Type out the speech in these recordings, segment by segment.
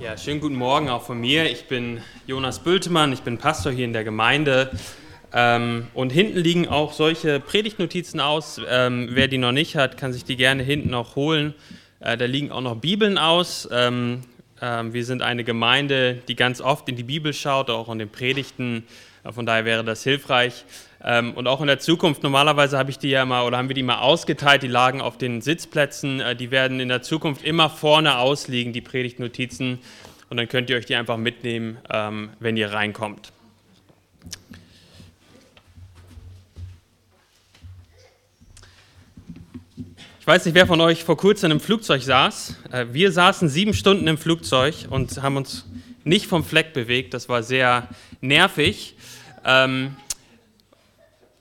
Ja, schönen guten Morgen auch von mir. Ich bin Jonas Bültemann, ich bin Pastor hier in der Gemeinde. Ähm, und hinten liegen auch solche Predigtnotizen aus. Ähm, wer die noch nicht hat, kann sich die gerne hinten noch holen. Äh, da liegen auch noch Bibeln aus. Ähm, ähm wir sind eine Gemeinde, die ganz oft in die Bibel schaut, auch in den Predigten. Äh, von daher wäre das hilfreich. Ähm, und auch in der Zukunft, normalerweise habe ich die ja mal oder haben wir die mal ausgeteilt, die lagen auf den Sitzplätzen. Äh, die werden in der Zukunft immer vorne ausliegen, die Predigtnotizen. Und dann könnt ihr euch die einfach mitnehmen, ähm, wenn ihr reinkommt. Ich weiß nicht, wer von euch vor kurzem im Flugzeug saß. Äh, wir saßen sieben Stunden im Flugzeug und haben uns nicht vom Fleck bewegt. Das war sehr nervig. Ähm,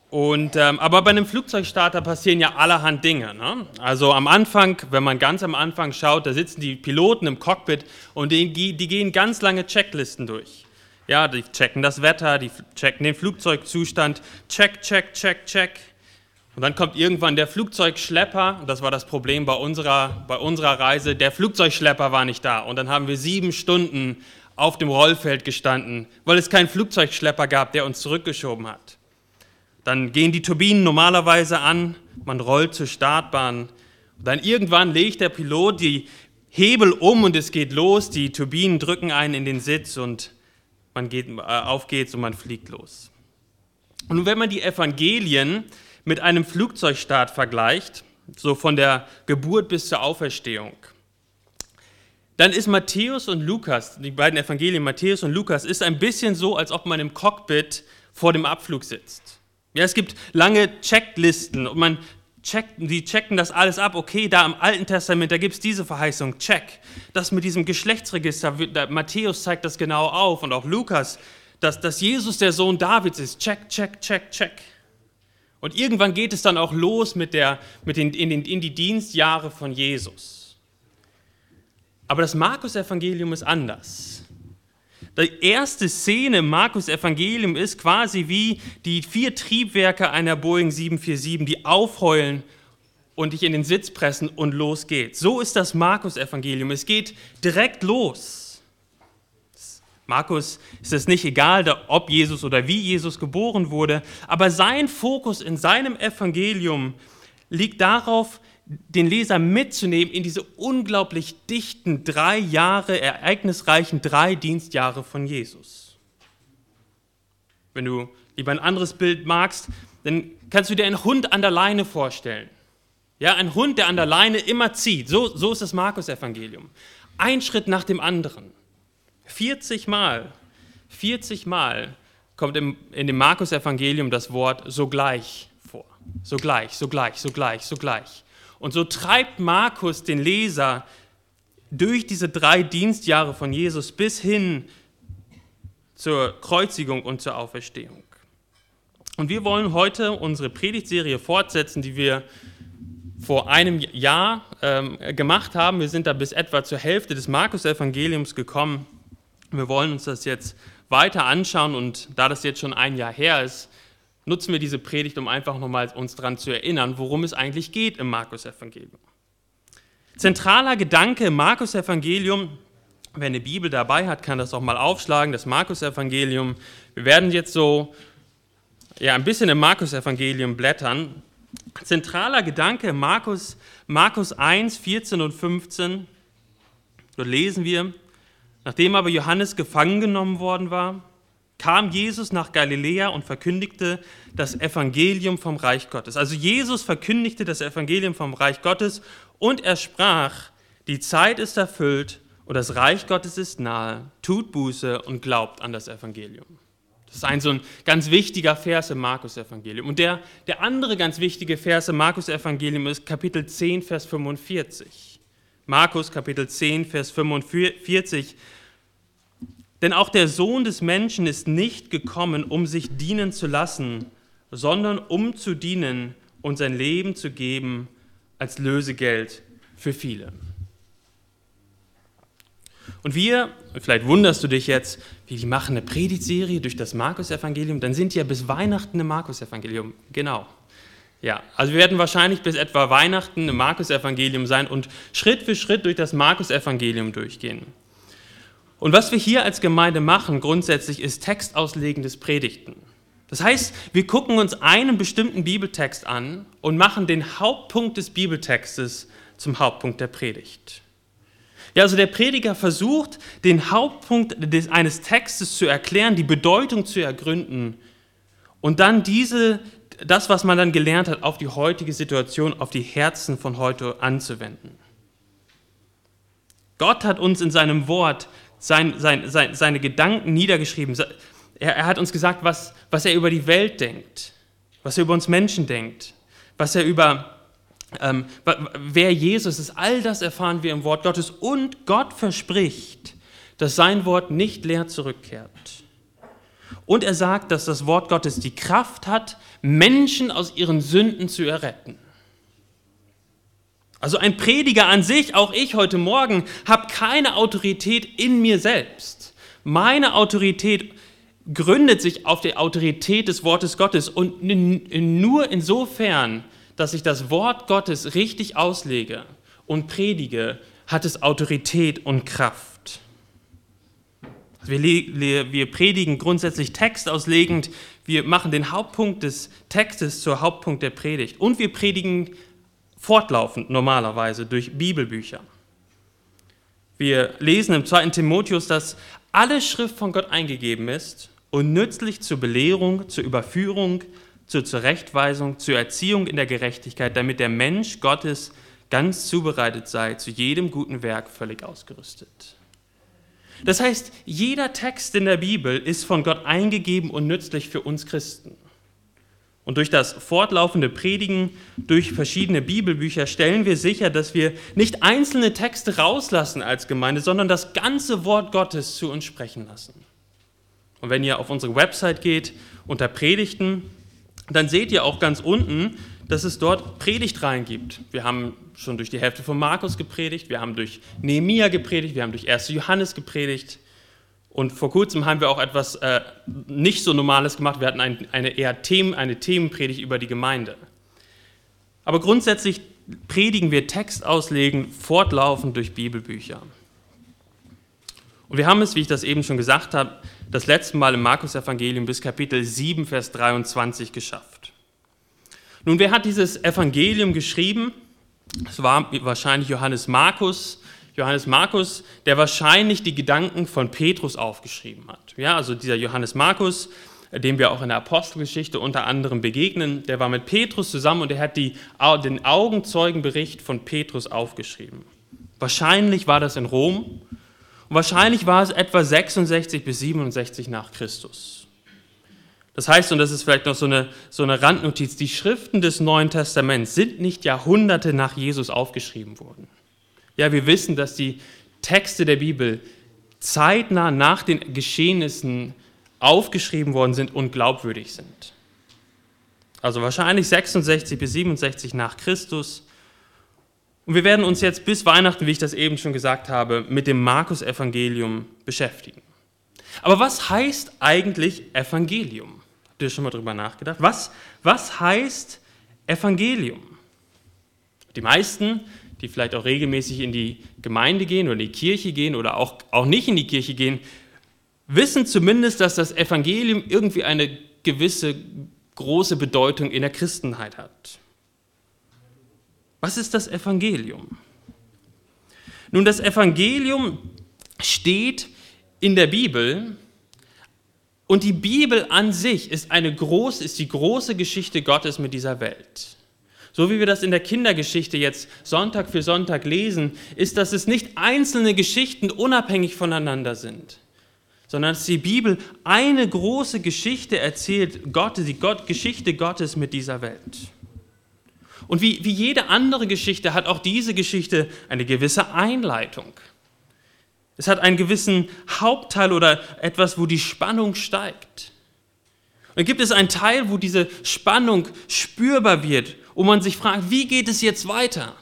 und, ähm, aber bei einem Flugzeugstarter passieren ja allerhand Dinge. Ne? Also am Anfang, wenn man ganz am Anfang schaut, da sitzen die Piloten im Cockpit und die, die gehen ganz lange Checklisten durch. Ja, die checken das Wetter, die checken den Flugzeugzustand, check, check, check, check. Und dann kommt irgendwann der Flugzeugschlepper, das war das Problem bei unserer, bei unserer Reise, der Flugzeugschlepper war nicht da. Und dann haben wir sieben Stunden auf dem Rollfeld gestanden, weil es keinen Flugzeugschlepper gab, der uns zurückgeschoben hat. Dann gehen die Turbinen normalerweise an, man rollt zur Startbahn. Und dann irgendwann legt der Pilot die Hebel um und es geht los. Die Turbinen drücken einen in den Sitz und man geht, äh, auf geht's und man fliegt los. Und wenn man die Evangelien mit einem Flugzeugstart vergleicht, so von der Geburt bis zur Auferstehung, dann ist Matthäus und Lukas, die beiden Evangelien Matthäus und Lukas, ist ein bisschen so, als ob man im Cockpit vor dem Abflug sitzt. Ja, es gibt lange Checklisten und man checkt, die checken das alles ab. Okay, da im Alten Testament, da gibt es diese Verheißung, check. Das mit diesem Geschlechtsregister, Matthäus zeigt das genau auf und auch Lukas, dass, dass Jesus der Sohn Davids ist, check, check, check, check. Und irgendwann geht es dann auch los mit, der, mit den, in, den, in die Dienstjahre von Jesus. Aber das Markus-Evangelium ist anders. Die erste Szene im Markus-Evangelium ist quasi wie die vier Triebwerke einer Boeing 747, die aufheulen und dich in den Sitz pressen und los geht's. So ist das Markus-Evangelium. Es geht direkt los. Markus ist es nicht egal, ob Jesus oder wie Jesus geboren wurde, aber sein Fokus in seinem Evangelium liegt darauf, den Leser mitzunehmen in diese unglaublich dichten drei Jahre, ereignisreichen drei Dienstjahre von Jesus. Wenn du lieber ein anderes Bild magst, dann kannst du dir einen Hund an der Leine vorstellen. Ja, ein Hund, der an der Leine immer zieht. So, so ist das Markus-Evangelium. Ein Schritt nach dem anderen. 40 Mal, 40 Mal kommt im, in dem Markus-Evangelium das Wort sogleich vor. Sogleich, sogleich, sogleich, sogleich. Und so treibt Markus den Leser durch diese drei Dienstjahre von Jesus bis hin zur Kreuzigung und zur Auferstehung. Und wir wollen heute unsere Predigtserie fortsetzen, die wir vor einem Jahr ähm, gemacht haben. Wir sind da bis etwa zur Hälfte des Markus-Evangeliums gekommen. Wir wollen uns das jetzt weiter anschauen und da das jetzt schon ein Jahr her ist, nutzen wir diese Predigt, um einfach nochmal uns daran zu erinnern, worum es eigentlich geht im Markus-Evangelium. Zentraler Gedanke im Markus-Evangelium, wer eine Bibel dabei hat, kann das auch mal aufschlagen, das Markus-Evangelium. Wir werden jetzt so ja, ein bisschen im Markus-Evangelium blättern. Zentraler Gedanke Markus, Markus 1, 14 und 15. Dort lesen wir, nachdem aber Johannes gefangen genommen worden war, kam Jesus nach Galiläa und verkündigte das Evangelium vom Reich Gottes. Also Jesus verkündigte das Evangelium vom Reich Gottes und er sprach, die Zeit ist erfüllt und das Reich Gottes ist nahe, tut Buße und glaubt an das Evangelium. Das ist ein so ein ganz wichtiger Vers im Markus-Evangelium. Und der, der andere ganz wichtige Vers im Markus-Evangelium ist Kapitel 10, Vers 45. Markus Kapitel 10, Vers 45 denn auch der Sohn des Menschen ist nicht gekommen, um sich dienen zu lassen, sondern um zu dienen und sein Leben zu geben als Lösegeld für viele. Und wir, vielleicht wunderst du dich jetzt, wie die machen eine Predigtserie durch das Markus-Evangelium, dann sind die ja bis Weihnachten im Markus-Evangelium. Genau. Ja, also wir werden wahrscheinlich bis etwa Weihnachten im Markus-Evangelium sein und Schritt für Schritt durch das Markus-Evangelium durchgehen. Und was wir hier als Gemeinde machen, grundsätzlich, ist textauslegendes Predigten. Das heißt, wir gucken uns einen bestimmten Bibeltext an und machen den Hauptpunkt des Bibeltextes zum Hauptpunkt der Predigt. Ja, also der Prediger versucht, den Hauptpunkt des, eines Textes zu erklären, die Bedeutung zu ergründen und dann diese, das, was man dann gelernt hat, auf die heutige Situation, auf die Herzen von heute anzuwenden. Gott hat uns in seinem Wort sein, sein, sein, seine Gedanken niedergeschrieben. Er, er hat uns gesagt, was, was er über die Welt denkt, was er über uns Menschen denkt, was er über ähm, wer Jesus ist. All das erfahren wir im Wort Gottes und Gott verspricht, dass sein Wort nicht leer zurückkehrt. Und er sagt, dass das Wort Gottes die Kraft hat, Menschen aus ihren Sünden zu erretten. Also ein Prediger an sich, auch ich heute Morgen, habe keine Autorität in mir selbst. Meine Autorität gründet sich auf der Autorität des Wortes Gottes und nur insofern, dass ich das Wort Gottes richtig auslege und predige, hat es Autorität und Kraft. Wir, wir predigen grundsätzlich textauslegend, wir machen den Hauptpunkt des Textes zur Hauptpunkt der Predigt und wir predigen fortlaufend normalerweise durch Bibelbücher. Wir lesen im 2. Timotheus, dass alle Schrift von Gott eingegeben ist und nützlich zur Belehrung, zur Überführung, zur Zurechtweisung, zur Erziehung in der Gerechtigkeit, damit der Mensch Gottes ganz zubereitet sei, zu jedem guten Werk völlig ausgerüstet. Das heißt, jeder Text in der Bibel ist von Gott eingegeben und nützlich für uns Christen. Und durch das fortlaufende Predigen, durch verschiedene Bibelbücher stellen wir sicher, dass wir nicht einzelne Texte rauslassen als Gemeinde, sondern das ganze Wort Gottes zu uns sprechen lassen. Und wenn ihr auf unsere Website geht, unter Predigten, dann seht ihr auch ganz unten, dass es dort Predigtreihen gibt. Wir haben schon durch die Hälfte von Markus gepredigt, wir haben durch Nehemia gepredigt, wir haben durch 1. Johannes gepredigt. Und vor kurzem haben wir auch etwas äh, nicht so Normales gemacht. Wir hatten ein, eine eher Themen, eine Themenpredigt über die Gemeinde. Aber grundsätzlich predigen wir Text auslegen fortlaufend durch Bibelbücher. Und wir haben es, wie ich das eben schon gesagt habe, das letzte Mal im Markus-Evangelium bis Kapitel 7, Vers 23 geschafft. Nun, wer hat dieses Evangelium geschrieben? Es war wahrscheinlich Johannes Markus, Johannes Markus, der wahrscheinlich die Gedanken von Petrus aufgeschrieben hat. Ja, also dieser Johannes Markus, dem wir auch in der Apostelgeschichte unter anderem begegnen, der war mit Petrus zusammen und er hat die, den Augenzeugenbericht von Petrus aufgeschrieben. Wahrscheinlich war das in Rom und wahrscheinlich war es etwa 66 bis 67 nach Christus. Das heißt, und das ist vielleicht noch so eine, so eine Randnotiz, die Schriften des Neuen Testaments sind nicht Jahrhunderte nach Jesus aufgeschrieben worden. Ja, wir wissen, dass die Texte der Bibel zeitnah nach den Geschehnissen aufgeschrieben worden sind und glaubwürdig sind. Also wahrscheinlich 66 bis 67 nach Christus. Und wir werden uns jetzt bis Weihnachten, wie ich das eben schon gesagt habe, mit dem Markus-Evangelium beschäftigen. Aber was heißt eigentlich Evangelium? Habt ihr schon mal drüber nachgedacht? Was, was heißt Evangelium? Die meisten die vielleicht auch regelmäßig in die Gemeinde gehen oder in die Kirche gehen oder auch, auch nicht in die Kirche gehen, wissen zumindest, dass das Evangelium irgendwie eine gewisse große Bedeutung in der Christenheit hat. Was ist das Evangelium? Nun, das Evangelium steht in der Bibel und die Bibel an sich ist, eine groß, ist die große Geschichte Gottes mit dieser Welt. So wie wir das in der Kindergeschichte jetzt Sonntag für Sonntag lesen, ist, dass es nicht einzelne Geschichten unabhängig voneinander sind, sondern dass die Bibel eine große Geschichte erzählt, Gott, die Gott, Geschichte Gottes mit dieser Welt. Und wie, wie jede andere Geschichte hat auch diese Geschichte eine gewisse Einleitung. Es hat einen gewissen Hauptteil oder etwas, wo die Spannung steigt. Und gibt es einen Teil, wo diese Spannung spürbar wird wo man sich fragt, wie geht es jetzt weiter?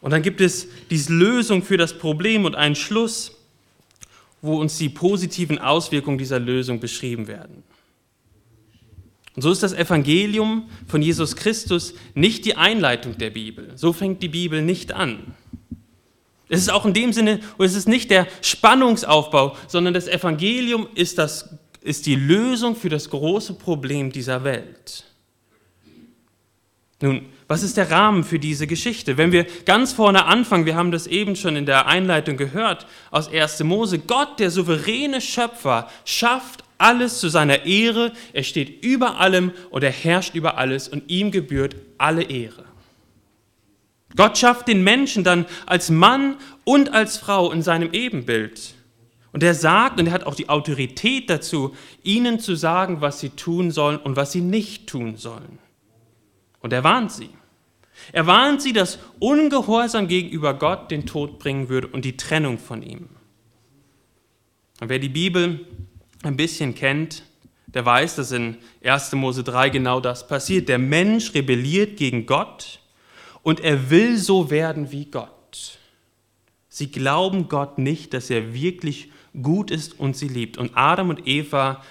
Und dann gibt es diese Lösung für das Problem und einen Schluss, wo uns die positiven Auswirkungen dieser Lösung beschrieben werden. Und so ist das Evangelium von Jesus Christus nicht die Einleitung der Bibel. So fängt die Bibel nicht an. Es ist auch in dem Sinne, es ist nicht der Spannungsaufbau, sondern das Evangelium ist, das, ist die Lösung für das große Problem dieser Welt. Nun, was ist der Rahmen für diese Geschichte? Wenn wir ganz vorne anfangen, wir haben das eben schon in der Einleitung gehört aus 1. Mose, Gott, der souveräne Schöpfer, schafft alles zu seiner Ehre, er steht über allem und er herrscht über alles und ihm gebührt alle Ehre. Gott schafft den Menschen dann als Mann und als Frau in seinem Ebenbild. Und er sagt, und er hat auch die Autorität dazu, ihnen zu sagen, was sie tun sollen und was sie nicht tun sollen. Und er warnt sie. Er warnt sie, dass Ungehorsam gegenüber Gott den Tod bringen würde und die Trennung von ihm. Und wer die Bibel ein bisschen kennt, der weiß, dass in 1. Mose 3 genau das passiert. Der Mensch rebelliert gegen Gott und er will so werden wie Gott. Sie glauben Gott nicht, dass er wirklich gut ist und sie liebt. Und Adam und Eva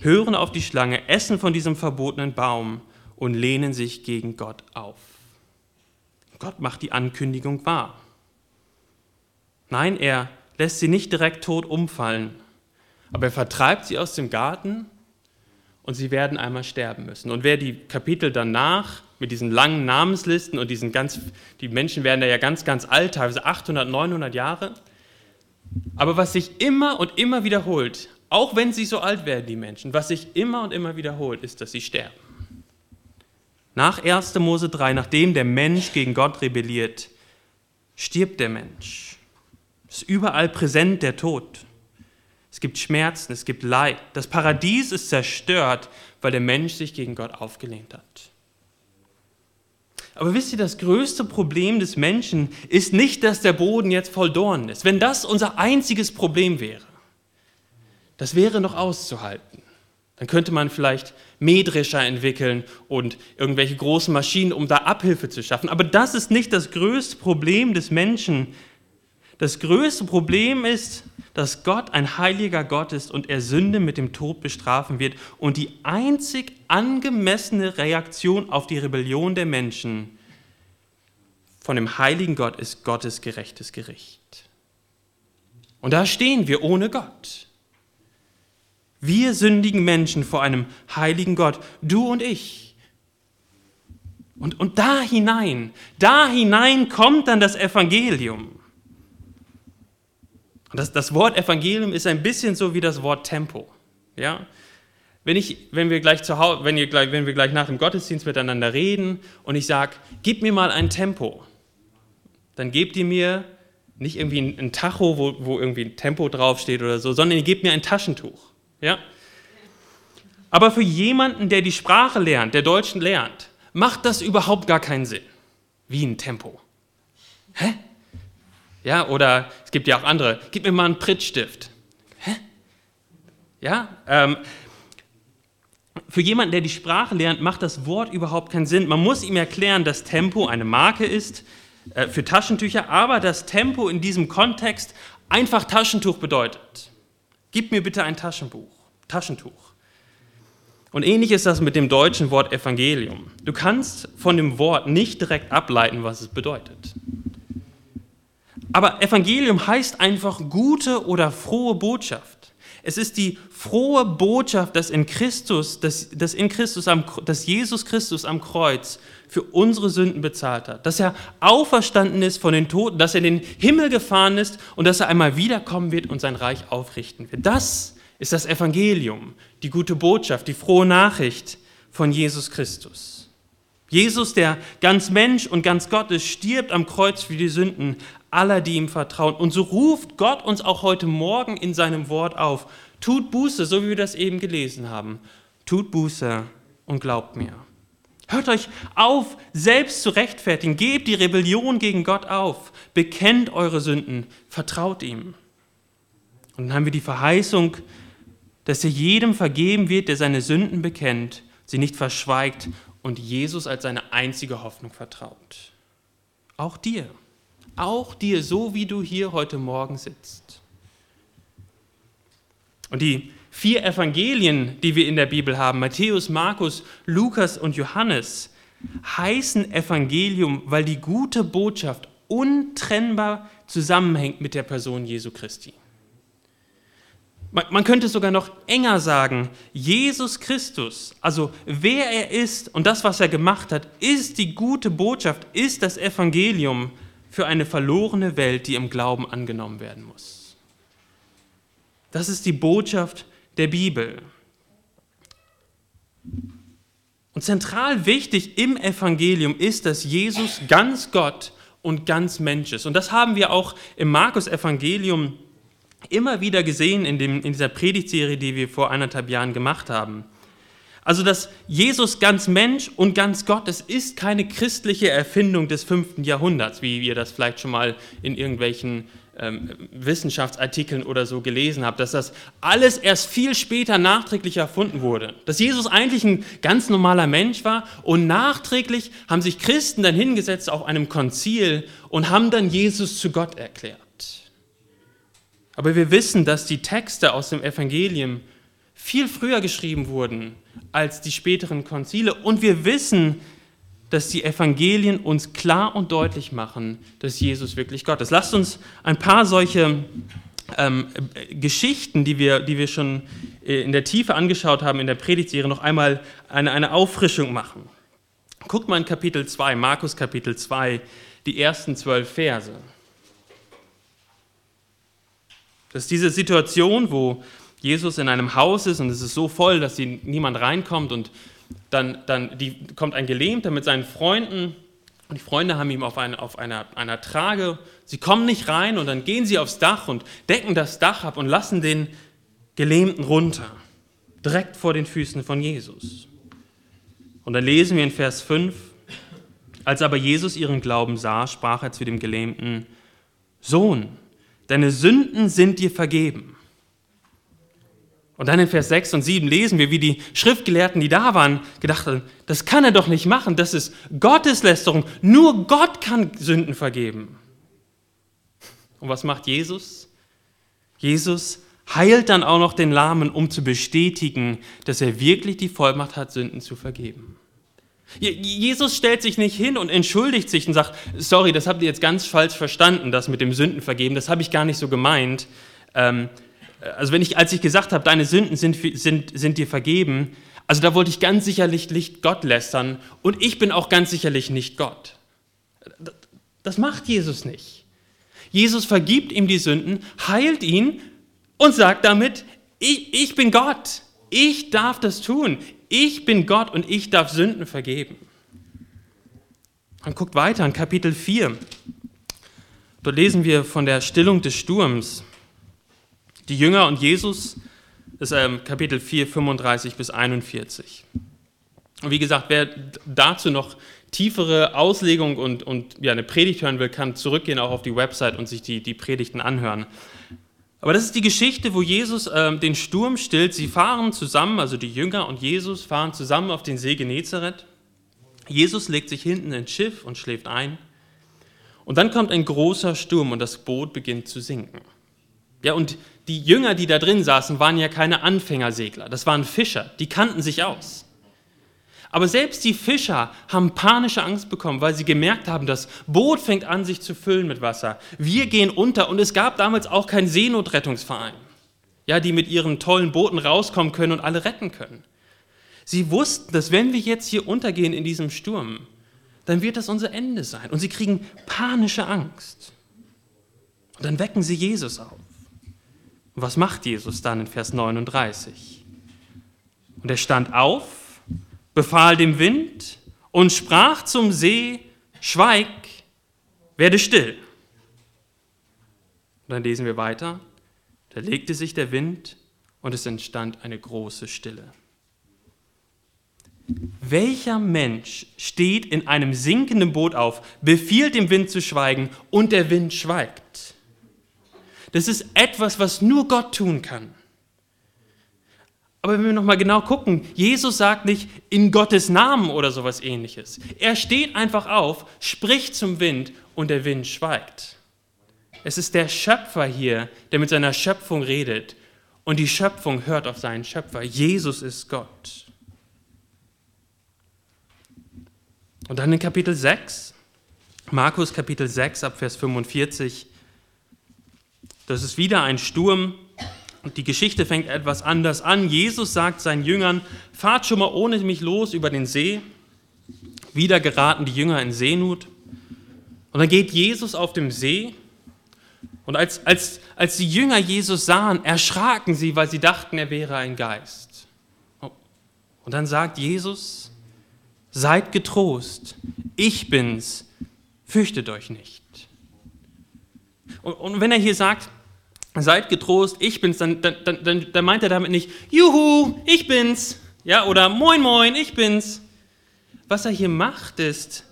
hören auf die Schlange, essen von diesem verbotenen Baum und lehnen sich gegen Gott auf. Gott macht die Ankündigung wahr. Nein, er lässt sie nicht direkt tot umfallen, aber er vertreibt sie aus dem Garten und sie werden einmal sterben müssen. Und wer die Kapitel danach mit diesen langen Namenslisten und diesen ganz, die Menschen werden da ja ganz, ganz alt, teilweise 800, 900 Jahre, aber was sich immer und immer wiederholt, auch wenn sie so alt werden, die Menschen, was sich immer und immer wiederholt, ist, dass sie sterben. Nach 1. Mose 3, nachdem der Mensch gegen Gott rebelliert, stirbt der Mensch. Es ist überall präsent der Tod. Es gibt Schmerzen, es gibt Leid. Das Paradies ist zerstört, weil der Mensch sich gegen Gott aufgelehnt hat. Aber wisst ihr, das größte Problem des Menschen ist nicht, dass der Boden jetzt voll Dornen ist. Wenn das unser einziges Problem wäre, das wäre noch auszuhalten. Dann könnte man vielleicht Mähdrescher entwickeln und irgendwelche großen Maschinen, um da Abhilfe zu schaffen. Aber das ist nicht das größte Problem des Menschen. Das größte Problem ist, dass Gott ein heiliger Gott ist und er Sünde mit dem Tod bestrafen wird. Und die einzig angemessene Reaktion auf die Rebellion der Menschen von dem heiligen Gott ist Gottes gerechtes Gericht. Und da stehen wir ohne Gott. Wir sündigen Menschen vor einem heiligen Gott, du und ich. Und, und da hinein, da hinein kommt dann das Evangelium. Das, das Wort Evangelium ist ein bisschen so wie das Wort Tempo. Ja? Wenn, ich, wenn, wir gleich zu Hause, wenn, ihr wenn wir gleich nach dem Gottesdienst miteinander reden und ich sage, gib mir mal ein Tempo, dann gebt ihr mir nicht irgendwie ein, ein Tacho, wo, wo irgendwie ein Tempo draufsteht oder so, sondern ihr gebt mir ein Taschentuch. Ja? Aber für jemanden, der die Sprache lernt, der Deutschen lernt, macht das überhaupt gar keinen Sinn. Wie ein Tempo. Hä? Ja, oder es gibt ja auch andere. Gib mir mal einen Prittstift. Hä? Ja, ähm, für jemanden, der die Sprache lernt, macht das Wort überhaupt keinen Sinn. Man muss ihm erklären, dass Tempo eine Marke ist äh, für Taschentücher, aber dass Tempo in diesem Kontext einfach Taschentuch bedeutet. Gib mir bitte ein Taschenbuch, Taschentuch. Und ähnlich ist das mit dem deutschen Wort Evangelium. Du kannst von dem Wort nicht direkt ableiten, was es bedeutet. Aber Evangelium heißt einfach gute oder frohe Botschaft. Es ist die frohe Botschaft, dass in Christus, dass, dass, in Christus am, dass Jesus Christus am Kreuz für unsere Sünden bezahlt hat, dass er auferstanden ist von den Toten, dass er in den Himmel gefahren ist und dass er einmal wiederkommen wird und sein Reich aufrichten wird. Das ist das Evangelium, die gute Botschaft, die frohe Nachricht von Jesus Christus. Jesus, der ganz Mensch und ganz Gott ist, stirbt am Kreuz für die Sünden aller, die ihm vertrauen. Und so ruft Gott uns auch heute Morgen in seinem Wort auf. Tut Buße, so wie wir das eben gelesen haben. Tut Buße und glaubt mir. Hört euch auf, selbst zu rechtfertigen. Gebt die Rebellion gegen Gott auf. Bekennt eure Sünden. Vertraut ihm. Und dann haben wir die Verheißung, dass er jedem vergeben wird, der seine Sünden bekennt, sie nicht verschweigt und Jesus als seine einzige Hoffnung vertraut. Auch dir, auch dir, so wie du hier heute Morgen sitzt. Und die vier Evangelien, die wir in der Bibel haben, Matthäus, Markus, Lukas und Johannes, heißen Evangelium, weil die gute Botschaft untrennbar zusammenhängt mit der Person Jesu Christi. Man könnte sogar noch enger sagen, Jesus Christus, also wer er ist und das, was er gemacht hat, ist die gute Botschaft, ist das Evangelium für eine verlorene Welt, die im Glauben angenommen werden muss. Das ist die Botschaft der Bibel. Und zentral wichtig im Evangelium ist, dass Jesus ganz Gott und ganz Mensch ist. Und das haben wir auch im Markus-Evangelium immer wieder gesehen in, dem, in dieser Predigtserie, die wir vor anderthalb Jahren gemacht haben. Also, dass Jesus ganz Mensch und ganz Gott, das ist keine christliche Erfindung des fünften Jahrhunderts, wie ihr das vielleicht schon mal in irgendwelchen ähm, Wissenschaftsartikeln oder so gelesen habt, dass das alles erst viel später nachträglich erfunden wurde. Dass Jesus eigentlich ein ganz normaler Mensch war und nachträglich haben sich Christen dann hingesetzt auf einem Konzil und haben dann Jesus zu Gott erklärt. Aber wir wissen, dass die Texte aus dem Evangelium viel früher geschrieben wurden als die späteren Konzile. Und wir wissen, dass die Evangelien uns klar und deutlich machen, dass Jesus wirklich Gott ist. Lasst uns ein paar solche ähm, Geschichten, die wir, die wir schon äh, in der Tiefe angeschaut haben in der Predigtserie, noch einmal eine, eine Auffrischung machen. Guckt mal in Kapitel 2, Markus Kapitel 2, die ersten zwölf Verse. Das ist diese Situation, wo Jesus in einem Haus ist und es ist so voll, dass niemand reinkommt und dann, dann die, kommt ein Gelähmter mit seinen Freunden und die Freunde haben ihn auf, eine, auf einer, einer Trage. Sie kommen nicht rein und dann gehen sie aufs Dach und decken das Dach ab und lassen den Gelähmten runter, direkt vor den Füßen von Jesus. Und dann lesen wir in Vers 5, als aber Jesus ihren Glauben sah, sprach er zu dem Gelähmten, Sohn, deine Sünden sind dir vergeben. Und dann in Vers 6 und 7 lesen wir, wie die Schriftgelehrten, die da waren, gedacht haben, das kann er doch nicht machen, das ist Gotteslästerung. Nur Gott kann Sünden vergeben. Und was macht Jesus? Jesus heilt dann auch noch den Lahmen, um zu bestätigen, dass er wirklich die Vollmacht hat, Sünden zu vergeben. Jesus stellt sich nicht hin und entschuldigt sich und sagt, sorry, das habt ihr jetzt ganz falsch verstanden, das mit dem Sündenvergeben, das habe ich gar nicht so gemeint. Ähm, also wenn ich, als ich gesagt habe, deine Sünden sind, sind, sind dir vergeben, also da wollte ich ganz sicherlich nicht Gott lästern und ich bin auch ganz sicherlich nicht Gott. Das macht Jesus nicht. Jesus vergibt ihm die Sünden, heilt ihn und sagt damit, ich, ich bin Gott, ich darf das tun, ich bin Gott und ich darf Sünden vergeben. Und guckt weiter in Kapitel 4. Dort lesen wir von der Stillung des Sturms. Die Jünger und Jesus, das ist ähm, Kapitel 4, 35 bis 41. Und wie gesagt, wer dazu noch tiefere Auslegung und, und ja, eine Predigt hören will, kann zurückgehen auch auf die Website und sich die, die Predigten anhören. Aber das ist die Geschichte, wo Jesus äh, den Sturm stillt. Sie fahren zusammen, also die Jünger und Jesus fahren zusammen auf den See Genezareth. Jesus legt sich hinten ins Schiff und schläft ein. Und dann kommt ein großer Sturm und das Boot beginnt zu sinken. Ja, und die Jünger, die da drin saßen, waren ja keine Anfängersegler. Das waren Fischer, die kannten sich aus. Aber selbst die Fischer haben panische Angst bekommen, weil sie gemerkt haben, das Boot fängt an, sich zu füllen mit Wasser. Wir gehen unter und es gab damals auch keinen Seenotrettungsverein, ja, die mit ihren tollen Booten rauskommen können und alle retten können. Sie wussten, dass wenn wir jetzt hier untergehen in diesem Sturm, dann wird das unser Ende sein. Und sie kriegen panische Angst. Und dann wecken sie Jesus auf. Und was macht Jesus dann in Vers 39? Und er stand auf befahl dem Wind und sprach zum See, schweig, werde still. Und dann lesen wir weiter, da legte sich der Wind und es entstand eine große Stille. Welcher Mensch steht in einem sinkenden Boot auf, befiehlt dem Wind zu schweigen und der Wind schweigt? Das ist etwas, was nur Gott tun kann. Aber wenn wir nochmal genau gucken, Jesus sagt nicht in Gottes Namen oder sowas ähnliches. Er steht einfach auf, spricht zum Wind und der Wind schweigt. Es ist der Schöpfer hier, der mit seiner Schöpfung redet und die Schöpfung hört auf seinen Schöpfer. Jesus ist Gott. Und dann in Kapitel 6 Markus Kapitel 6 ab Vers 45. Das ist wieder ein Sturm die Geschichte fängt etwas anders an. Jesus sagt seinen Jüngern, fahrt schon mal ohne mich los über den See. Wieder geraten die Jünger in Seenot. Und dann geht Jesus auf dem See. Und als, als, als die Jünger Jesus sahen, erschraken sie, weil sie dachten, er wäre ein Geist. Und dann sagt Jesus, seid getrost, ich bin's, fürchtet euch nicht. Und, und wenn er hier sagt, seid getrost, ich bin's, dann, dann, dann, dann meint er damit nicht, juhu, ich bin's, ja, oder moin, moin, ich bin's. Was er hier macht, ist,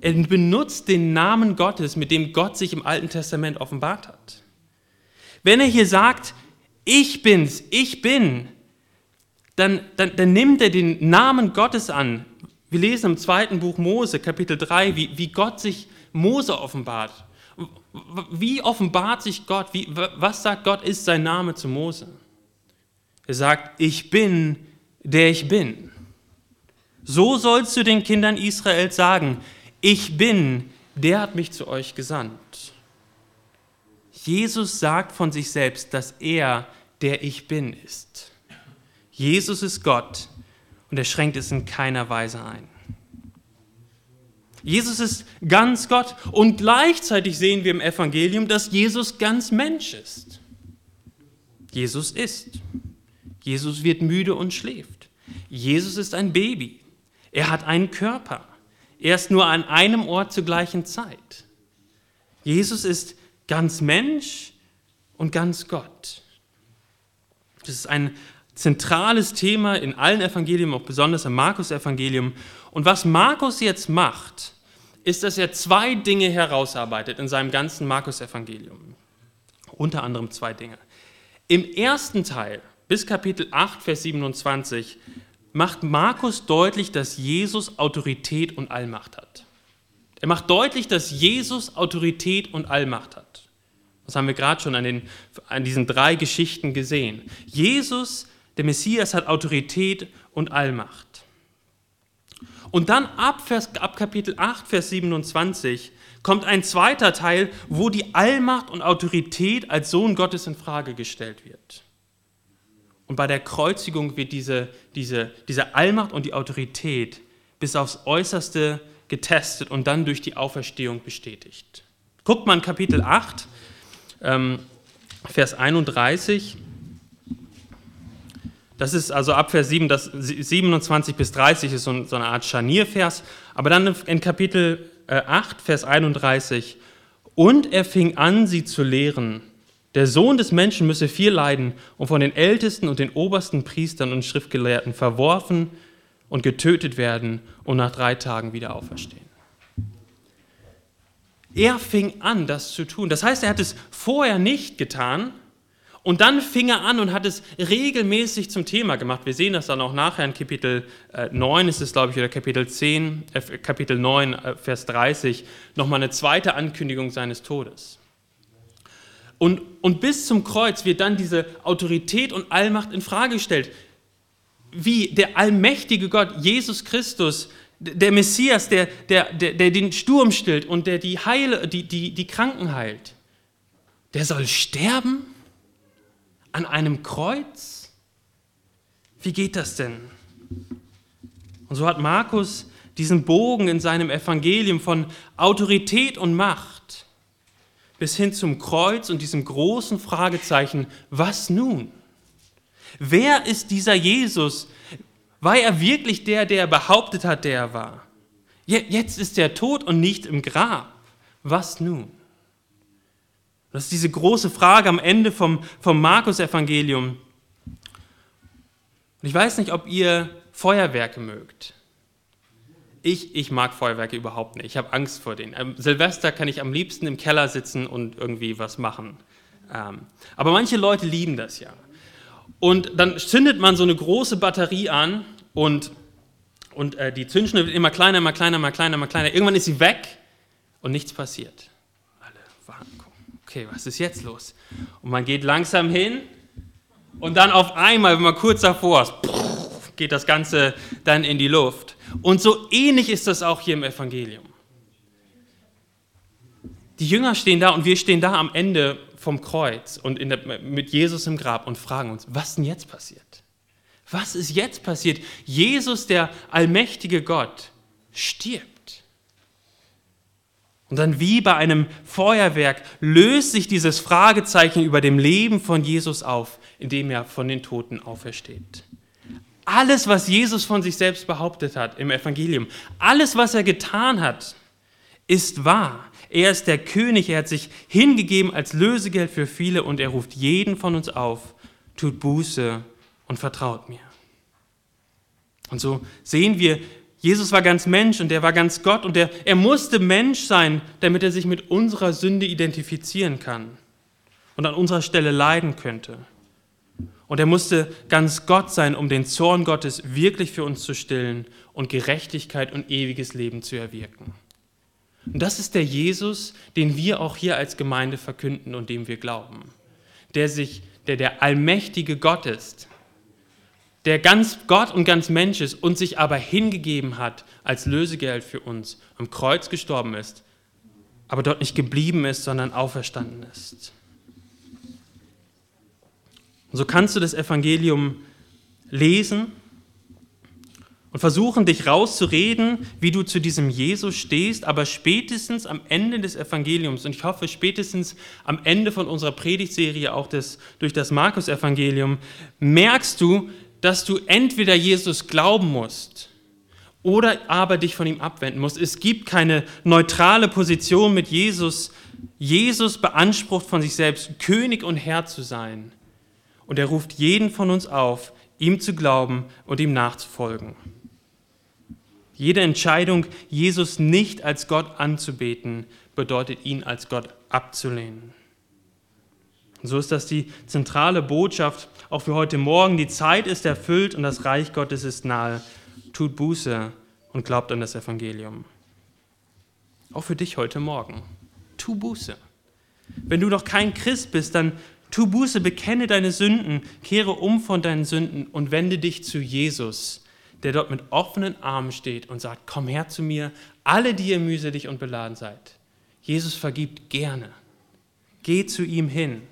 er benutzt den Namen Gottes, mit dem Gott sich im Alten Testament offenbart hat. Wenn er hier sagt, ich bin's, ich bin, dann, dann, dann nimmt er den Namen Gottes an. Wir lesen im zweiten Buch Mose, Kapitel 3, wie, wie Gott sich Mose offenbart. Wie offenbart sich Gott? Wie, was sagt Gott, ist sein Name zu Mose? Er sagt, ich bin, der ich bin. So sollst du den Kindern Israels sagen, ich bin, der hat mich zu euch gesandt. Jesus sagt von sich selbst, dass er der ich bin ist. Jesus ist Gott und er schränkt es in keiner Weise ein. Jesus ist ganz Gott und gleichzeitig sehen wir im Evangelium, dass Jesus ganz Mensch ist. Jesus ist. Jesus wird müde und schläft. Jesus ist ein Baby. Er hat einen Körper. Er ist nur an einem Ort zur gleichen Zeit. Jesus ist ganz Mensch und ganz Gott. Das ist ein zentrales Thema in allen Evangelien, auch besonders im Markus-Evangelium. Und was Markus jetzt macht, ist, dass er zwei Dinge herausarbeitet in seinem ganzen Markus-Evangelium. Unter anderem zwei Dinge. Im ersten Teil, bis Kapitel 8, Vers 27, macht Markus deutlich, dass Jesus Autorität und Allmacht hat. Er macht deutlich, dass Jesus Autorität und Allmacht hat. Das haben wir gerade schon an, den, an diesen drei Geschichten gesehen. Jesus, der Messias, hat Autorität und Allmacht. Und dann ab, Vers, ab Kapitel 8, Vers 27 kommt ein zweiter Teil, wo die Allmacht und Autorität als Sohn Gottes in Frage gestellt wird. Und bei der Kreuzigung wird diese, diese, diese Allmacht und die Autorität bis aufs Äußerste getestet und dann durch die Auferstehung bestätigt. Guckt man Kapitel 8, ähm, Vers 31. Das ist also ab Vers 7, das 27 bis 30 ist so, eine Art Scharniervers. Aber dann in Kapitel 8, äh, Vers 31. Und er fing an, sie zu lehren der Sohn des Menschen müsse viel leiden und von den Ältesten und den obersten Priestern und Schriftgelehrten verworfen und getötet werden und nach drei Tagen wieder auferstehen. Er fing an, das zu tun. Das heißt, er hat es vorher nicht getan und dann fing er an und hat es regelmäßig zum Thema gemacht. Wir sehen das dann auch nachher in Kapitel 9, ist es glaube ich, oder Kapitel 10, äh, Kapitel 9, äh, Vers 30, nochmal eine zweite Ankündigung seines Todes. Und, und bis zum Kreuz wird dann diese Autorität und Allmacht in Frage gestellt. Wie der allmächtige Gott, Jesus Christus, der Messias, der, der, der, der den Sturm stillt und der die, Heile, die, die, die Kranken heilt, der soll sterben an einem Kreuz? Wie geht das denn? Und so hat Markus diesen Bogen in seinem Evangelium von Autorität und Macht bis hin zum Kreuz und diesem großen Fragezeichen, was nun? Wer ist dieser Jesus? War er wirklich der, der behauptet hat, der er war? Jetzt ist er tot und nicht im Grab. Was nun? Das ist diese große Frage am Ende vom, vom Markus-Evangelium. Und ich weiß nicht, ob ihr Feuerwerke mögt. Ich, ich mag Feuerwerke überhaupt nicht. Ich habe Angst vor denen. Ähm, Silvester kann ich am liebsten im Keller sitzen und irgendwie was machen. Ähm, aber manche Leute lieben das ja. Und dann zündet man so eine große Batterie an und, und äh, die Zündschnur wird immer kleiner, immer kleiner, immer kleiner, immer kleiner. Irgendwann ist sie weg und nichts passiert. Okay, was ist jetzt los? Und man geht langsam hin und dann auf einmal, wenn man kurz davor ist, geht das Ganze dann in die Luft. Und so ähnlich ist das auch hier im Evangelium. Die Jünger stehen da und wir stehen da am Ende vom Kreuz und der, mit Jesus im Grab und fragen uns, was denn jetzt passiert? Was ist jetzt passiert? Jesus, der allmächtige Gott, stirbt. Und dann wie bei einem Feuerwerk löst sich dieses Fragezeichen über dem Leben von Jesus auf, indem er von den Toten aufersteht. Alles, was Jesus von sich selbst behauptet hat im Evangelium, alles, was er getan hat, ist wahr. Er ist der König, er hat sich hingegeben als Lösegeld für viele und er ruft jeden von uns auf, tut Buße und vertraut mir. Und so sehen wir, Jesus war ganz Mensch und er war ganz Gott und er, er musste Mensch sein, damit er sich mit unserer Sünde identifizieren kann und an unserer Stelle leiden könnte. Und er musste ganz Gott sein, um den Zorn Gottes wirklich für uns zu stillen und Gerechtigkeit und ewiges Leben zu erwirken. Und das ist der Jesus, den wir auch hier als Gemeinde verkünden und dem wir glauben. Der sich, der der allmächtige Gott ist, der ganz Gott und ganz Mensch ist und sich aber hingegeben hat als Lösegeld für uns, am Kreuz gestorben ist, aber dort nicht geblieben ist, sondern auferstanden ist. Und so kannst du das Evangelium lesen und versuchen, dich rauszureden, wie du zu diesem Jesus stehst, aber spätestens am Ende des Evangeliums, und ich hoffe spätestens am Ende von unserer Predigtserie, auch des, durch das Markus-Evangelium, merkst du, dass du entweder Jesus glauben musst oder aber dich von ihm abwenden musst. Es gibt keine neutrale Position mit Jesus. Jesus beansprucht von sich selbst, König und Herr zu sein. Und er ruft jeden von uns auf, ihm zu glauben und ihm nachzufolgen. Jede Entscheidung, Jesus nicht als Gott anzubeten, bedeutet ihn als Gott abzulehnen. Und so ist das die zentrale Botschaft auch für heute Morgen. Die Zeit ist erfüllt und das Reich Gottes ist nahe. Tut Buße und glaubt an das Evangelium. Auch für dich heute Morgen. Tu Buße. Wenn du noch kein Christ bist, dann tu Buße, bekenne deine Sünden, kehre um von deinen Sünden und wende dich zu Jesus, der dort mit offenen Armen steht und sagt, komm her zu mir, alle, die ihr mühselig und beladen seid. Jesus vergibt gerne. Geh zu ihm hin.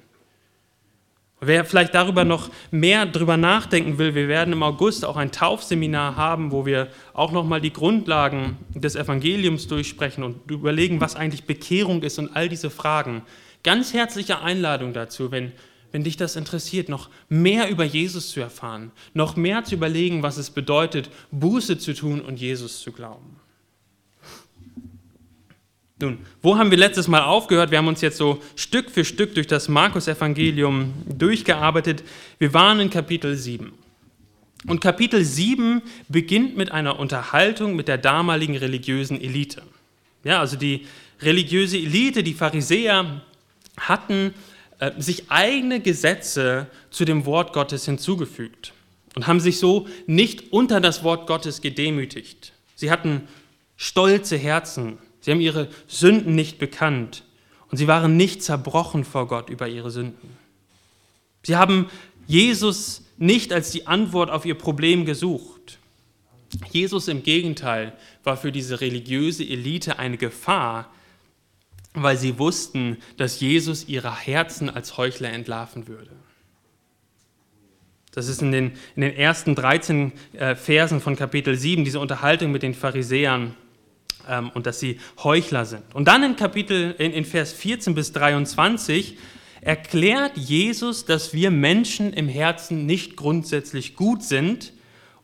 Wer vielleicht darüber noch mehr drüber nachdenken will, wir werden im August auch ein Taufseminar haben, wo wir auch nochmal die Grundlagen des Evangeliums durchsprechen und überlegen, was eigentlich Bekehrung ist und all diese Fragen. Ganz herzliche Einladung dazu, wenn, wenn dich das interessiert, noch mehr über Jesus zu erfahren, noch mehr zu überlegen, was es bedeutet, Buße zu tun und Jesus zu glauben. Nun, wo haben wir letztes Mal aufgehört? Wir haben uns jetzt so Stück für Stück durch das Markus-Evangelium durchgearbeitet. Wir waren in Kapitel 7. Und Kapitel 7 beginnt mit einer Unterhaltung mit der damaligen religiösen Elite. Ja, also die religiöse Elite, die Pharisäer, hatten äh, sich eigene Gesetze zu dem Wort Gottes hinzugefügt und haben sich so nicht unter das Wort Gottes gedemütigt. Sie hatten stolze Herzen, Sie haben ihre Sünden nicht bekannt und sie waren nicht zerbrochen vor Gott über ihre Sünden. Sie haben Jesus nicht als die Antwort auf ihr Problem gesucht. Jesus im Gegenteil war für diese religiöse Elite eine Gefahr, weil sie wussten, dass Jesus ihre Herzen als Heuchler entlarven würde. Das ist in den, in den ersten 13 äh, Versen von Kapitel 7, diese Unterhaltung mit den Pharisäern ähm, und dass sie Heuchler sind. Und dann in Kapitel, in, in Vers 14 bis 23 erklärt Jesus, dass wir Menschen im Herzen nicht grundsätzlich gut sind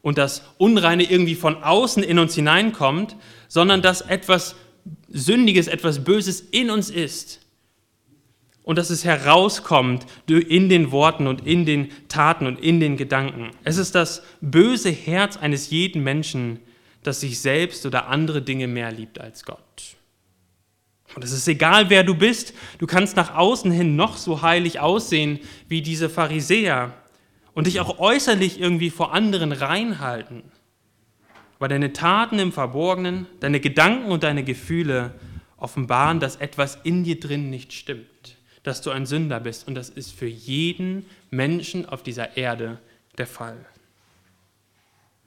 und das Unreine irgendwie von außen in uns hineinkommt, sondern dass etwas Sündiges, etwas Böses in uns ist und dass es herauskommt in den Worten und in den Taten und in den Gedanken. Es ist das böse Herz eines jeden Menschen, das sich selbst oder andere Dinge mehr liebt als Gott. Und es ist egal, wer du bist, du kannst nach außen hin noch so heilig aussehen wie diese Pharisäer und dich auch äußerlich irgendwie vor anderen reinhalten. Weil deine Taten im Verborgenen, deine Gedanken und deine Gefühle offenbaren, dass etwas in dir drin nicht stimmt, dass du ein Sünder bist. Und das ist für jeden Menschen auf dieser Erde der Fall.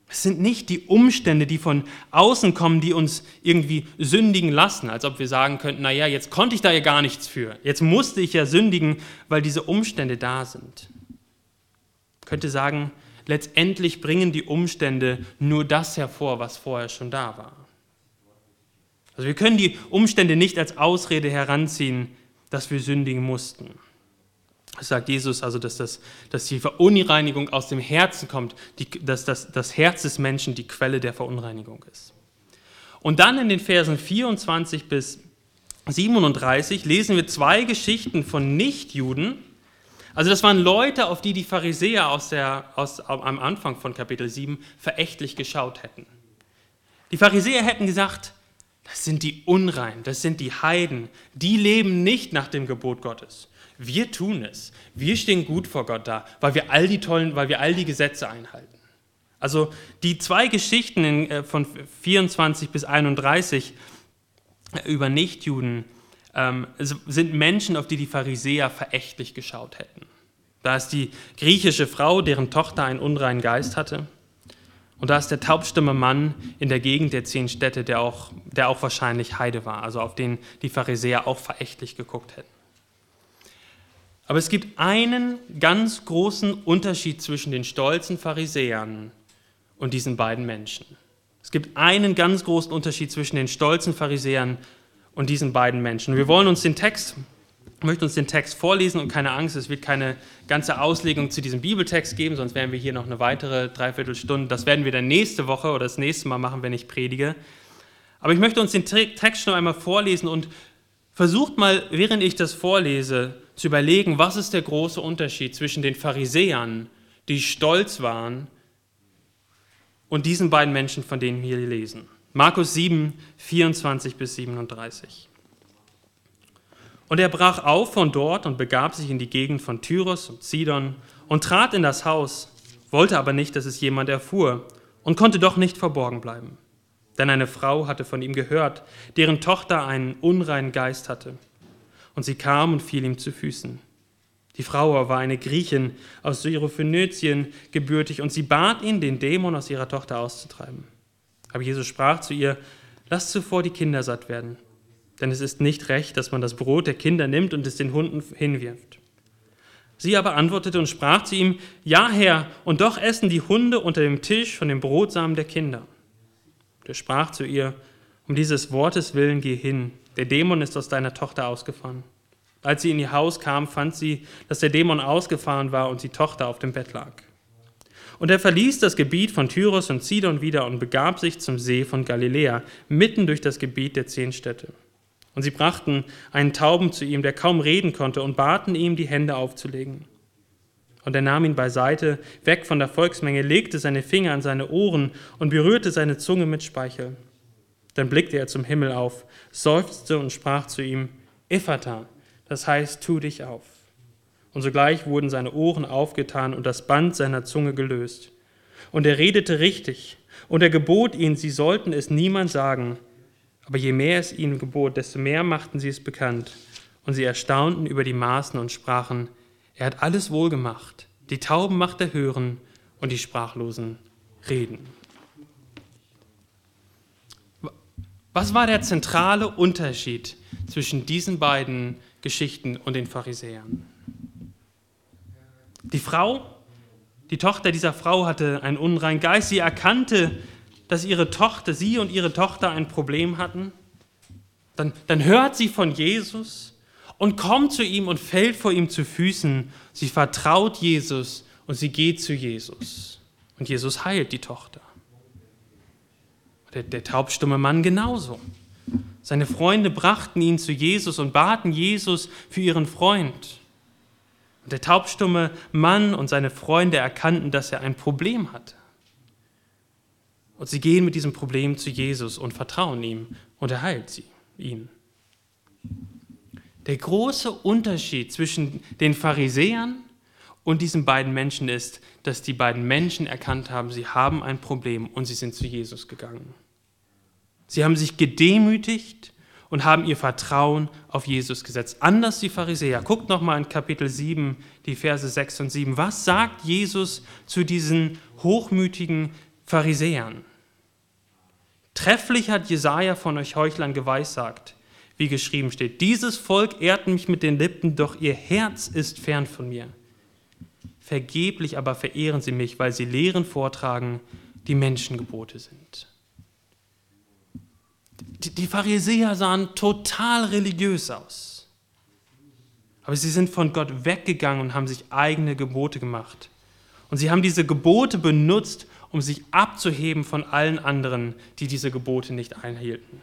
Es sind nicht die Umstände, die von außen kommen, die uns irgendwie sündigen lassen, als ob wir sagen könnten, naja, jetzt konnte ich da ja gar nichts für. Jetzt musste ich ja sündigen, weil diese Umstände da sind. Ich könnte sagen, letztendlich bringen die Umstände nur das hervor, was vorher schon da war. Also wir können die Umstände nicht als Ausrede heranziehen, dass wir sündigen mussten. Sagt Jesus also, dass, das, dass die Verunreinigung aus dem Herzen kommt, die, dass das, das Herz des Menschen die Quelle der Verunreinigung ist. Und dann in den Versen 24 bis 37 lesen wir zwei Geschichten von Nichtjuden. Also das waren Leute, auf die die Pharisäer aus der, aus, am Anfang von Kapitel 7 verächtlich geschaut hätten. Die Pharisäer hätten gesagt, das sind die Unrein, das sind die Heiden, die leben nicht nach dem Gebot Gottes. Wir tun es. Wir stehen gut vor Gott da, weil wir all die tollen, weil wir all die Gesetze einhalten. Also die zwei Geschichten in, äh, von 24 bis 31 äh, über Nichtjuden ähm, sind Menschen, auf die die Pharisäer verächtlich geschaut hätten. Da ist die griechische Frau, deren Tochter einen unreinen Geist hatte. Und da ist der taubstumme Mann in der Gegend der zehn Städte, der auch, der auch wahrscheinlich Heide war, also auf den die Pharisäer auch verächtlich geguckt hätten. Aber es gibt einen ganz großen Unterschied zwischen den stolzen Pharisäern und diesen beiden Menschen. Es gibt einen ganz großen Unterschied zwischen den stolzen Pharisäern und diesen beiden Menschen. Wir wollen uns den Text, möchten uns den Text vorlesen und keine Angst, es wird keine ganze Auslegung zu diesem Bibeltext geben, sonst wären wir hier noch eine weitere Dreiviertelstunde. Das werden wir dann nächste Woche oder das nächste Mal machen, wenn ich predige. Aber ich möchte uns den Text noch einmal vorlesen und versucht mal, während ich das vorlese, zu überlegen, was ist der große Unterschied zwischen den Pharisäern, die stolz waren, und diesen beiden Menschen, von denen wir hier lesen. Markus 7, 24 bis 37. Und er brach auf von dort und begab sich in die Gegend von Tyros und Sidon und trat in das Haus, wollte aber nicht, dass es jemand erfuhr und konnte doch nicht verborgen bleiben. Denn eine Frau hatte von ihm gehört, deren Tochter einen unreinen Geist hatte und sie kam und fiel ihm zu Füßen. Die Frau war eine Griechin aus Syrophönizien gebürtig und sie bat ihn, den Dämon aus ihrer Tochter auszutreiben. Aber Jesus sprach zu ihr, lass zuvor die Kinder satt werden, denn es ist nicht recht, dass man das Brot der Kinder nimmt und es den Hunden hinwirft. Sie aber antwortete und sprach zu ihm, Ja, Herr, und doch essen die Hunde unter dem Tisch von dem Brotsamen der Kinder. Er sprach zu ihr, um dieses Wortes willen geh hin, der Dämon ist aus deiner Tochter ausgefahren. Als sie in ihr Haus kam, fand sie, dass der Dämon ausgefahren war und die Tochter auf dem Bett lag. Und er verließ das Gebiet von Tyros und Sidon wieder und begab sich zum See von Galiläa, mitten durch das Gebiet der zehn Städte. Und sie brachten einen Tauben zu ihm, der kaum reden konnte, und baten ihm, die Hände aufzulegen. Und er nahm ihn beiseite, weg von der Volksmenge, legte seine Finger an seine Ohren und berührte seine Zunge mit Speichel. Dann blickte er zum Himmel auf, seufzte und sprach zu ihm, Iphata, das heißt, tu dich auf. Und sogleich wurden seine Ohren aufgetan und das Band seiner Zunge gelöst. Und er redete richtig, und er gebot ihnen, sie sollten es niemand sagen. Aber je mehr es ihnen gebot, desto mehr machten sie es bekannt. Und sie erstaunten über die Maßen und sprachen, er hat alles wohl gemacht. Die Tauben macht er hören und die Sprachlosen reden. Was war der zentrale Unterschied zwischen diesen beiden Geschichten und den Pharisäern? Die Frau, die Tochter dieser Frau hatte einen unreinen Geist. Sie erkannte, dass ihre Tochter, sie und ihre Tochter ein Problem hatten. Dann, dann hört sie von Jesus und kommt zu ihm und fällt vor ihm zu Füßen. Sie vertraut Jesus und sie geht zu Jesus. Und Jesus heilt die Tochter. Der, der taubstumme Mann genauso. Seine Freunde brachten ihn zu Jesus und baten Jesus für ihren Freund. Und der taubstumme Mann und seine Freunde erkannten, dass er ein Problem hatte. Und sie gehen mit diesem Problem zu Jesus und vertrauen ihm und er heilt sie, ihn. Der große Unterschied zwischen den Pharisäern und diesen beiden Menschen ist, dass die beiden Menschen erkannt haben, sie haben ein Problem und sie sind zu Jesus gegangen. Sie haben sich gedemütigt und haben ihr Vertrauen auf Jesus gesetzt. Anders die Pharisäer. Guckt nochmal in Kapitel 7, die Verse 6 und 7. Was sagt Jesus zu diesen hochmütigen Pharisäern. Trefflich hat Jesaja von euch Heuchlern geweissagt, wie geschrieben steht: Dieses Volk ehrt mich mit den Lippen, doch ihr Herz ist fern von mir. Vergeblich aber verehren sie mich, weil sie Lehren vortragen, die Menschengebote sind. Die, Pharisäer sahen total religiös aus. Aber sie sind von Gott weggegangen und haben sich eigene Gebote gemacht. Und sie haben diese Gebote benutzt, um sich abzuheben von allen anderen, die diese Gebote nicht einhielten.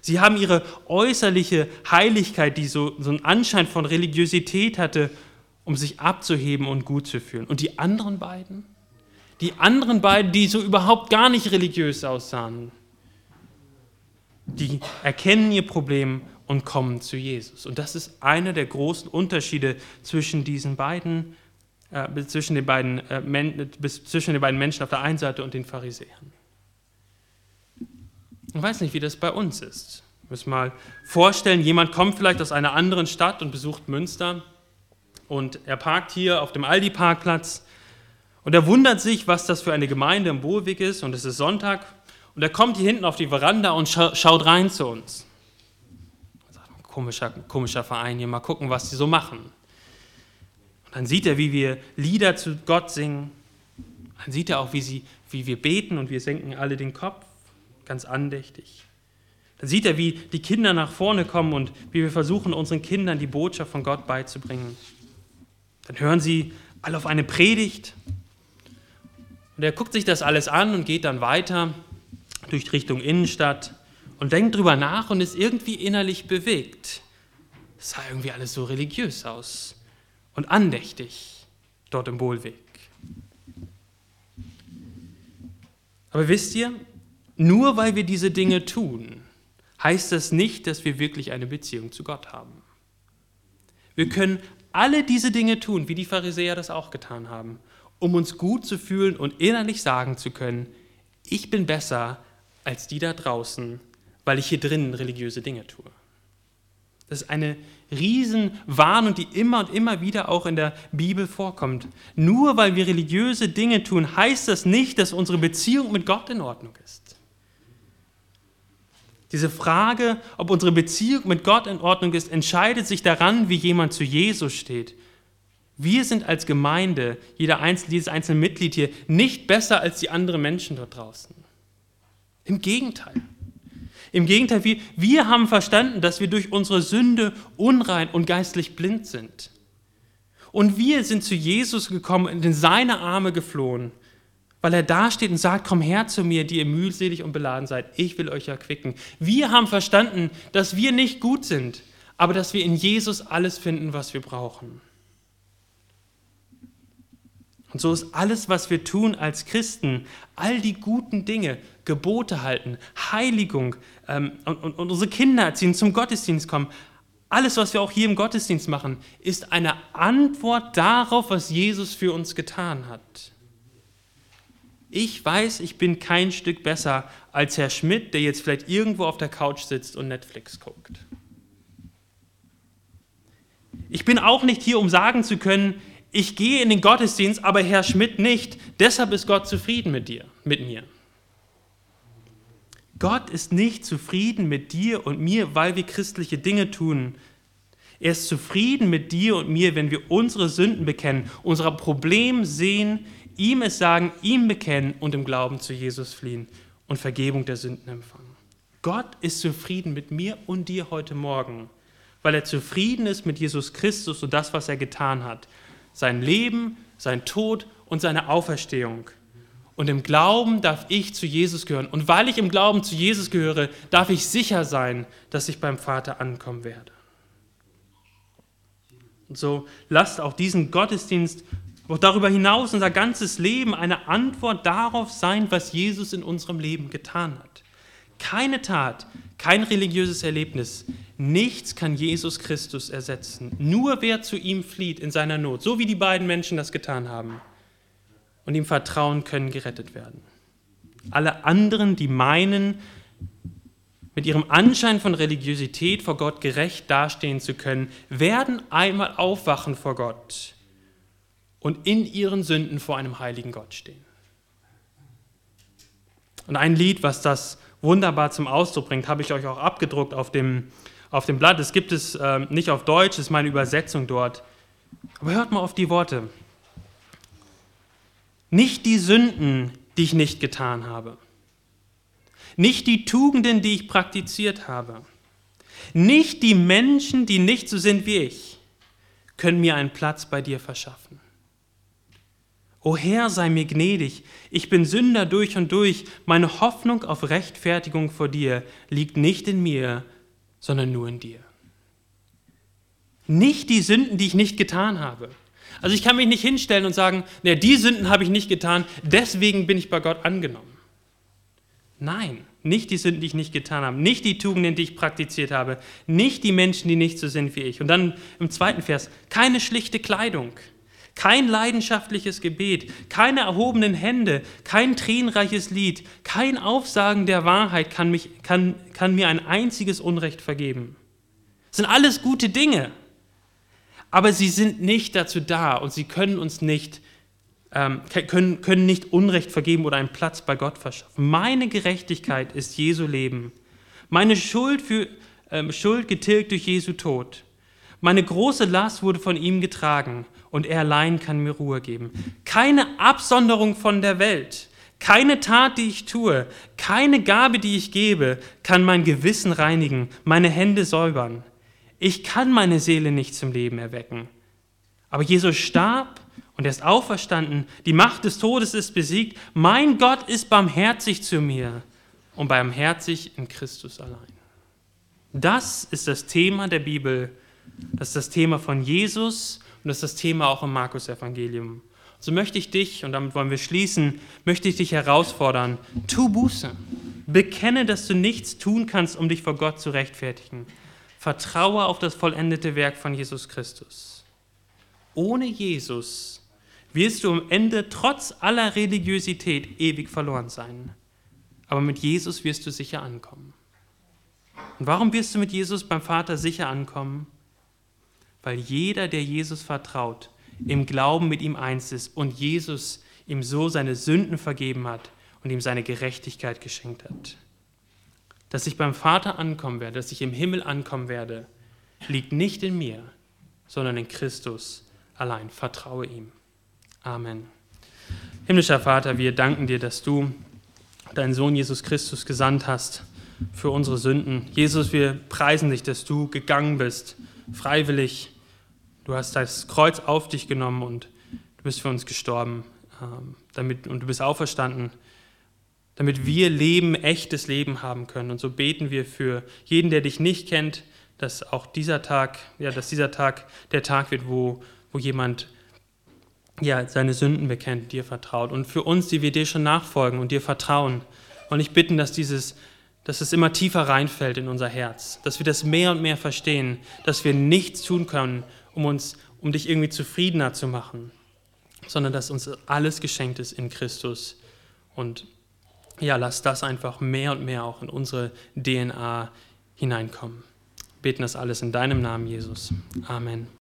Sie haben ihre äußerliche Heiligkeit, die so, so einen Anschein von Religiosität hatte, um sich abzuheben und gut zu fühlen. Und die anderen beiden? Die anderen beiden, die so überhaupt gar nicht religiös aussahen, die erkennen ihr Problem und kommen zu Jesus. Und das ist einer der großen Unterschiede zwischen diesen beiden äh, zwischen, den beiden, äh, zwischen den beiden Menschen auf der einen Seite und den Pharisäern. Ich weiß nicht, wie das bei uns ist. Ich muss mal vorstellen, jemand kommt vielleicht aus einer anderen Stadt und besucht Münster und er parkt hier auf dem Aldi-Parkplatz und er wundert sich, was das für eine Gemeinde im Bohlweg ist und es ist Sonntag und er kommt hier hinten auf die Veranda und scha schaut rein zu uns. Komischer, komischer Verein hier, mal gucken, was die so machen. Dann sieht er, wie wir Lieder zu Gott singen. Dann sieht er auch, wie, sie, wie wir beten und wir senken alle den Kopf, ganz andächtig. Dann sieht er, wie die Kinder nach vorne kommen und wie wir versuchen, unseren Kindern die Botschaft von Gott beizubringen. Dann hören sie alle auf eine Predigt. Und er guckt sich das alles an und geht dann weiter durch Richtung Innenstadt und denkt drüber nach und ist irgendwie innerlich bewegt. Es sah irgendwie alles so religiös aus und andächtig dort im Bohlweg. Aber wisst ihr, nur weil wir diese Dinge tun, heißt das nicht, dass wir wirklich eine Beziehung zu Gott haben. Wir können alle diese Dinge tun, wie die Pharisäer das auch getan haben, um uns gut zu fühlen und innerlich sagen zu können, ich bin besser als die da draußen, weil ich hier drinnen religiöse Dinge tue. Das ist eine Riesenwarnung, die immer und immer wieder auch in der Bibel vorkommt. Nur weil wir religiöse Dinge tun, heißt das nicht, dass unsere Beziehung mit Gott in Ordnung ist. Diese Frage, ob unsere Beziehung mit Gott in Ordnung ist, entscheidet sich daran, wie jemand zu Jesus steht. Wir sind als Gemeinde, jeder einzelne, jedes einzelne Mitglied hier, nicht besser als die anderen Menschen dort draußen. Im Gegenteil. Im Gegenteil, wir, wir haben verstanden, dass wir durch unsere Sünde unrein und geistlich blind sind. Und wir sind zu Jesus gekommen und in seine Arme geflohen, weil er dasteht und sagt, komm her zu mir, die ihr mühselig und beladen seid, ich will euch erquicken. Wir haben verstanden, dass wir nicht gut sind, aber dass wir in Jesus alles finden, was wir brauchen. Und so ist alles, was wir tun als Christen, all die guten Dinge, Gebote halten, Heiligung ähm, und, und, und unsere Kinder erziehen, zum Gottesdienst kommen, alles, was wir auch hier im Gottesdienst machen, ist eine Antwort darauf, was Jesus für uns getan hat. Ich weiß, ich bin kein Stück besser als Herr Schmidt, der jetzt vielleicht irgendwo auf der Couch sitzt und Netflix guckt. Ich bin auch nicht hier, um sagen zu können, ich gehe in den Gottesdienst, aber Herr Schmidt nicht. Deshalb ist Gott zufrieden mit dir, mit mir. Gott ist nicht zufrieden mit dir und mir, weil wir christliche Dinge tun. Er ist zufrieden mit dir und mir, wenn wir unsere Sünden bekennen, unser Problem sehen, ihm es sagen, ihm bekennen und im Glauben zu Jesus fliehen und Vergebung der Sünden empfangen. Gott ist zufrieden mit mir und dir heute Morgen, weil er zufrieden ist mit Jesus Christus und das, was er getan hat sein Leben, sein Tod und seine Auferstehung. Und im Glauben darf ich zu Jesus gehören. Und weil ich im Glauben zu Jesus gehöre, darf ich sicher sein, dass ich beim Vater ankommen werde. Und so lasst auch diesen Gottesdienst, auch darüber hinaus unser ganzes Leben eine Antwort darauf sein, was Jesus in unserem Leben getan hat. Keine Tat, kein religiöses Erlebnis, nichts kann Jesus Christus ersetzen. Nur wer zu ihm flieht in seiner Not, so wie die beiden Menschen das getan haben, und ihm vertrauen, können gerettet werden. Alle anderen, die meinen, mit ihrem Anschein von Religiosität vor Gott gerecht dastehen zu können, werden einmal aufwachen vor Gott und in ihren Sünden vor einem heiligen Gott stehen. Und ein Lied, was das wunderbar zum Ausdruck bringt, habe ich euch auch abgedruckt auf dem, auf dem Blatt. Es gibt es äh, nicht auf Deutsch, ist meine Übersetzung dort. Aber hört mal auf die Worte. Nicht die Sünden, die ich nicht getan habe. Nicht die Tugenden, die ich praktiziert habe. Nicht die Menschen, die nicht so sind wie ich, können mir einen Platz bei dir verschaffen. O Herr, sei mir gnädig, ich bin Sünder durch und durch, meine Hoffnung auf Rechtfertigung vor dir liegt nicht in mir, sondern nur in dir. Nicht die Sünden, die ich nicht getan habe. Also ich kann mich nicht hinstellen und sagen, ne, die Sünden habe ich nicht getan, deswegen bin ich bei Gott angenommen. Nein, nicht die Sünden, die ich nicht getan habe, nicht die Tugenden, die ich praktiziert habe, nicht die Menschen, die nicht so sind wie ich. Und dann im zweiten Vers, keine schlichte Kleidung, kein leidenschaftliches Gebet, keine erhobenen Hände, kein tränenreiches Lied, kein Aufsagen der Wahrheit kann, mich, kann, kann mir ein einziges Unrecht vergeben. Das sind alles gute Dinge, aber sie sind nicht dazu da und sie können uns nicht ähm, können, können nicht Unrecht vergeben oder einen Platz bei Gott verschaffen. Meine Gerechtigkeit ist Jesu Leben. Meine Schuld, für, ähm, Schuld getilgt durch Jesu Tod. Meine große Last wurde von ihm getragen und er allein kann mir Ruhe geben. Keine Absonderung von der Welt, keine Tat, die ich tue, keine Gabe, die ich gebe, kann mein Gewissen reinigen, meine Hände säubern. Ich kann meine Seele nicht zum Leben erwecken. Aber Jesus starb und er ist auferstanden. Die Macht des Todes ist besiegt. Mein Gott ist barmherzig zu mir und barmherzig in Christus allein. Das ist das Thema der Bibel. Das ist das Thema von Jesus und das ist das Thema auch im Markus-Evangelium. So möchte ich dich, und damit wollen wir schließen, möchte ich dich herausfordern, tu Buße. Bekenne, dass du nichts tun kannst, um dich vor Gott zu rechtfertigen. Vertraue auf das vollendete Werk von Jesus Christus. Ohne Jesus wirst du am Ende trotz aller Religiosität ewig verloren sein. Aber mit Jesus wirst du sicher ankommen. Und warum wirst du mit Jesus beim Vater sicher ankommen? Weil jeder, der Jesus vertraut, im Glauben mit ihm eins ist und Jesus ihm so seine Sünden vergeben hat und ihm seine Gerechtigkeit geschenkt hat. Dass ich beim Vater ankommen werde, dass ich im Himmel ankommen werde, liegt nicht in mir, sondern in Christus allein. Vertraue ihm. Amen. Himmlischer Vater, wir danken dir, dass du deinen Sohn Jesus Christus gesandt hast für unsere Sünden. Jesus, wir preisen dich, dass du gegangen bist, freiwillig. Du hast das Kreuz auf dich genommen und du bist für uns gestorben ähm, damit, und du bist auferstanden, damit wir Leben, echtes Leben haben können. Und so beten wir für jeden, der dich nicht kennt, dass auch dieser Tag, ja, dass dieser Tag der Tag wird, wo, wo jemand ja, seine Sünden bekennt, dir vertraut. Und für uns, die wir dir schon nachfolgen und dir vertrauen, und ich bitten, dass dieses, dass es immer tiefer reinfällt in unser Herz, dass wir das mehr und mehr verstehen, dass wir nichts tun können, um uns, um dich irgendwie zufriedener zu machen, sondern dass uns alles geschenkt ist in Christus. Und ja, lass das einfach mehr und mehr auch in unsere DNA hineinkommen. Wir beten das alles in deinem Namen, Jesus. Amen.